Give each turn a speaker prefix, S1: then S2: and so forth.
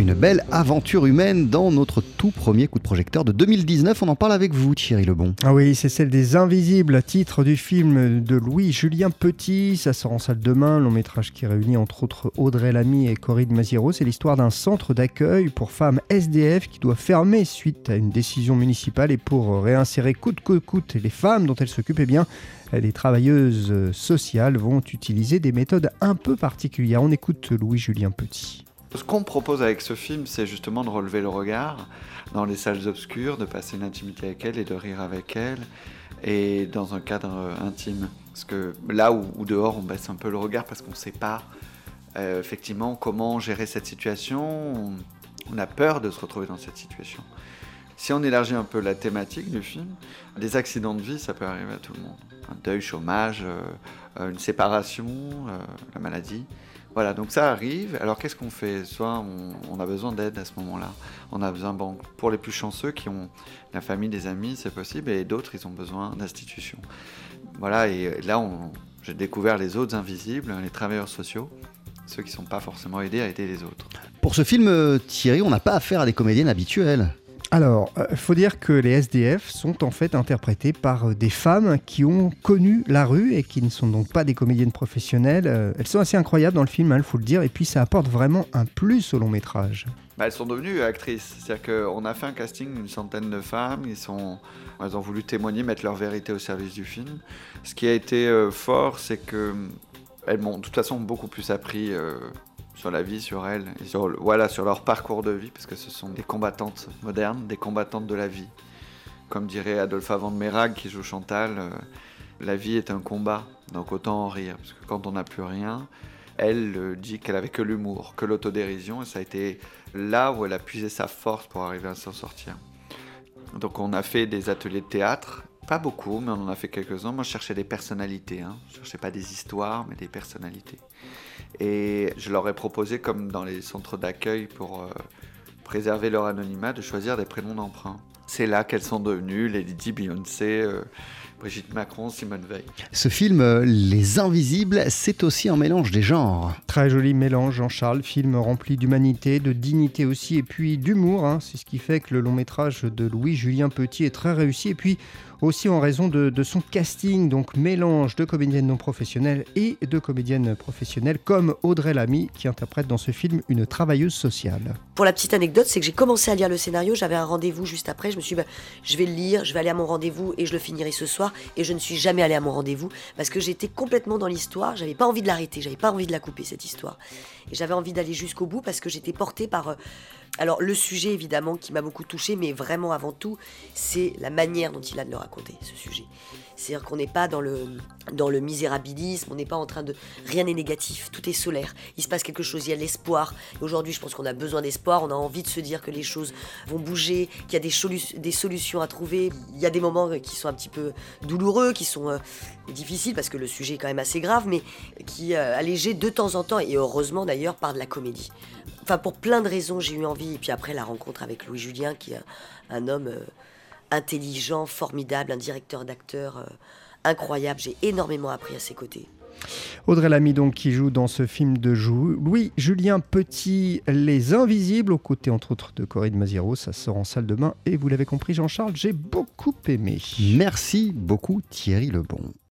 S1: Une belle aventure humaine dans notre tout premier coup de projecteur de 2019. On en parle avec vous, Thierry Lebon.
S2: Ah oui, c'est celle des Invisibles, titre du film de Louis-Julien Petit. Ça sort en salle demain, long métrage qui réunit entre autres Audrey Lamy et Corinne Maziro. C'est l'histoire d'un centre d'accueil pour femmes SDF qui doit fermer suite à une décision municipale et pour réinsérer coûte que coûte les femmes dont elle s'occupe, eh bien, les travailleuses sociales vont utiliser des méthodes un peu particulières. On écoute Louis-Julien Petit.
S3: Ce qu'on propose avec ce film, c'est justement de relever le regard dans les salles obscures, de passer une intimité avec elle et de rire avec elle, et dans un cadre intime. Parce que là où, dehors, on baisse un peu le regard parce qu'on ne sait pas euh, effectivement comment gérer cette situation, on a peur de se retrouver dans cette situation. Si on élargit un peu la thématique du film, des accidents de vie, ça peut arriver à tout le monde. Un deuil, chômage, euh, une séparation, euh, la maladie. Voilà, donc ça arrive. Alors qu'est-ce qu'on fait? Soit on, a besoin d'aide à ce moment-là. On a besoin, bon, pour les plus chanceux qui ont la famille, des amis, c'est possible, et d'autres, ils ont besoin d'institutions. Voilà, et là, j'ai découvert les autres invisibles, les travailleurs sociaux, ceux qui ne sont pas forcément aidés à aider les autres.
S1: Pour ce film, euh, Thierry, on n'a pas affaire à des comédiennes habituelles.
S2: Alors, il euh, faut dire que les SDF sont en fait interprétés par euh, des femmes qui ont connu la rue et qui ne sont donc pas des comédiennes professionnelles. Euh, elles sont assez incroyables dans le film, il hein, faut le dire, et puis ça apporte vraiment un plus au long métrage.
S3: Bah, elles sont devenues actrices, c'est-à-dire qu'on a fait un casting d'une centaine de femmes, elles ont voulu témoigner, mettre leur vérité au service du film. Ce qui a été fort, c'est que elles m'ont de toute façon beaucoup plus appris sur la vie, sur elles, sur, voilà, sur leur parcours de vie, parce que ce sont des combattantes modernes, des combattantes de la vie. Comme dirait Adolphe Avant de Mérag qui joue Chantal, euh, la vie est un combat, donc autant en rire, parce que quand on n'a plus rien, elle euh, dit qu'elle avait que l'humour, que l'autodérision, et ça a été là où elle a puisé sa force pour arriver à s'en sortir. Donc on a fait des ateliers de théâtre, pas beaucoup, mais on en a fait quelques-uns. Moi, je cherchais des personnalités. Hein. Je cherchais pas des histoires, mais des personnalités. Et je leur ai proposé, comme dans les centres d'accueil, pour euh, préserver leur anonymat, de choisir des prénoms d'emprunt. C'est là qu'elles sont devenues Lady Di, Beyoncé, euh, Brigitte Macron, Simone Veil.
S1: Ce film, euh, Les Invisibles, c'est aussi un mélange des genres.
S2: Très joli mélange, Jean-Charles. Film rempli d'humanité, de dignité aussi, et puis d'humour. Hein. C'est ce qui fait que le long métrage de Louis-Julien Petit est très réussi. Et puis aussi en raison de, son casting, donc mélange de comédiennes non professionnelles et de comédiennes professionnelles, comme Audrey Lamy, qui interprète dans ce film une travailleuse sociale.
S4: Pour la petite anecdote, c'est que j'ai commencé à lire le scénario, j'avais un rendez-vous juste après, je me suis dit, bah, je vais le lire, je vais aller à mon rendez-vous et je le finirai ce soir et je ne suis jamais allée à mon rendez-vous parce que j'étais complètement dans l'histoire. J'avais pas envie de l'arrêter, j'avais pas envie de la couper cette histoire. Et j'avais envie d'aller jusqu'au bout parce que j'étais portée par. Euh, alors le sujet évidemment qui m'a beaucoup touchée, mais vraiment avant tout, c'est la manière dont il a de le raconter ce sujet. C'est-à-dire qu'on n'est pas dans le, misérabilisme, on n'est pas en train de... Rien n'est négatif, tout est solaire. Il se passe quelque chose, il y a l'espoir. Aujourd'hui, je pense qu'on a besoin d'espoir, on a envie de se dire que les choses vont bouger, qu'il y a des, solutions à trouver. Il y a des moments qui sont un petit peu douloureux, qui sont euh, difficiles, parce que le sujet est quand même assez grave, mais qui euh, de temps en temps, et heureusement d'ailleurs, par de la comédie. Enfin, pour plein de raisons, j'ai eu envie. Et puis après, la rencontre avec Louis Julien, qui est un, homme... Euh, intelligent, formidable, un directeur d'acteur euh, incroyable. J'ai énormément appris à ses côtés.
S2: Audrey Lamy donc qui joue dans ce film de Jou. Louis Julien Petit, Les Invisibles, aux côtés entre autres de Corinne Maziro. Ça sort en salle demain et vous l'avez compris Jean-Charles, j'ai beaucoup aimé.
S1: Merci beaucoup Thierry Lebon.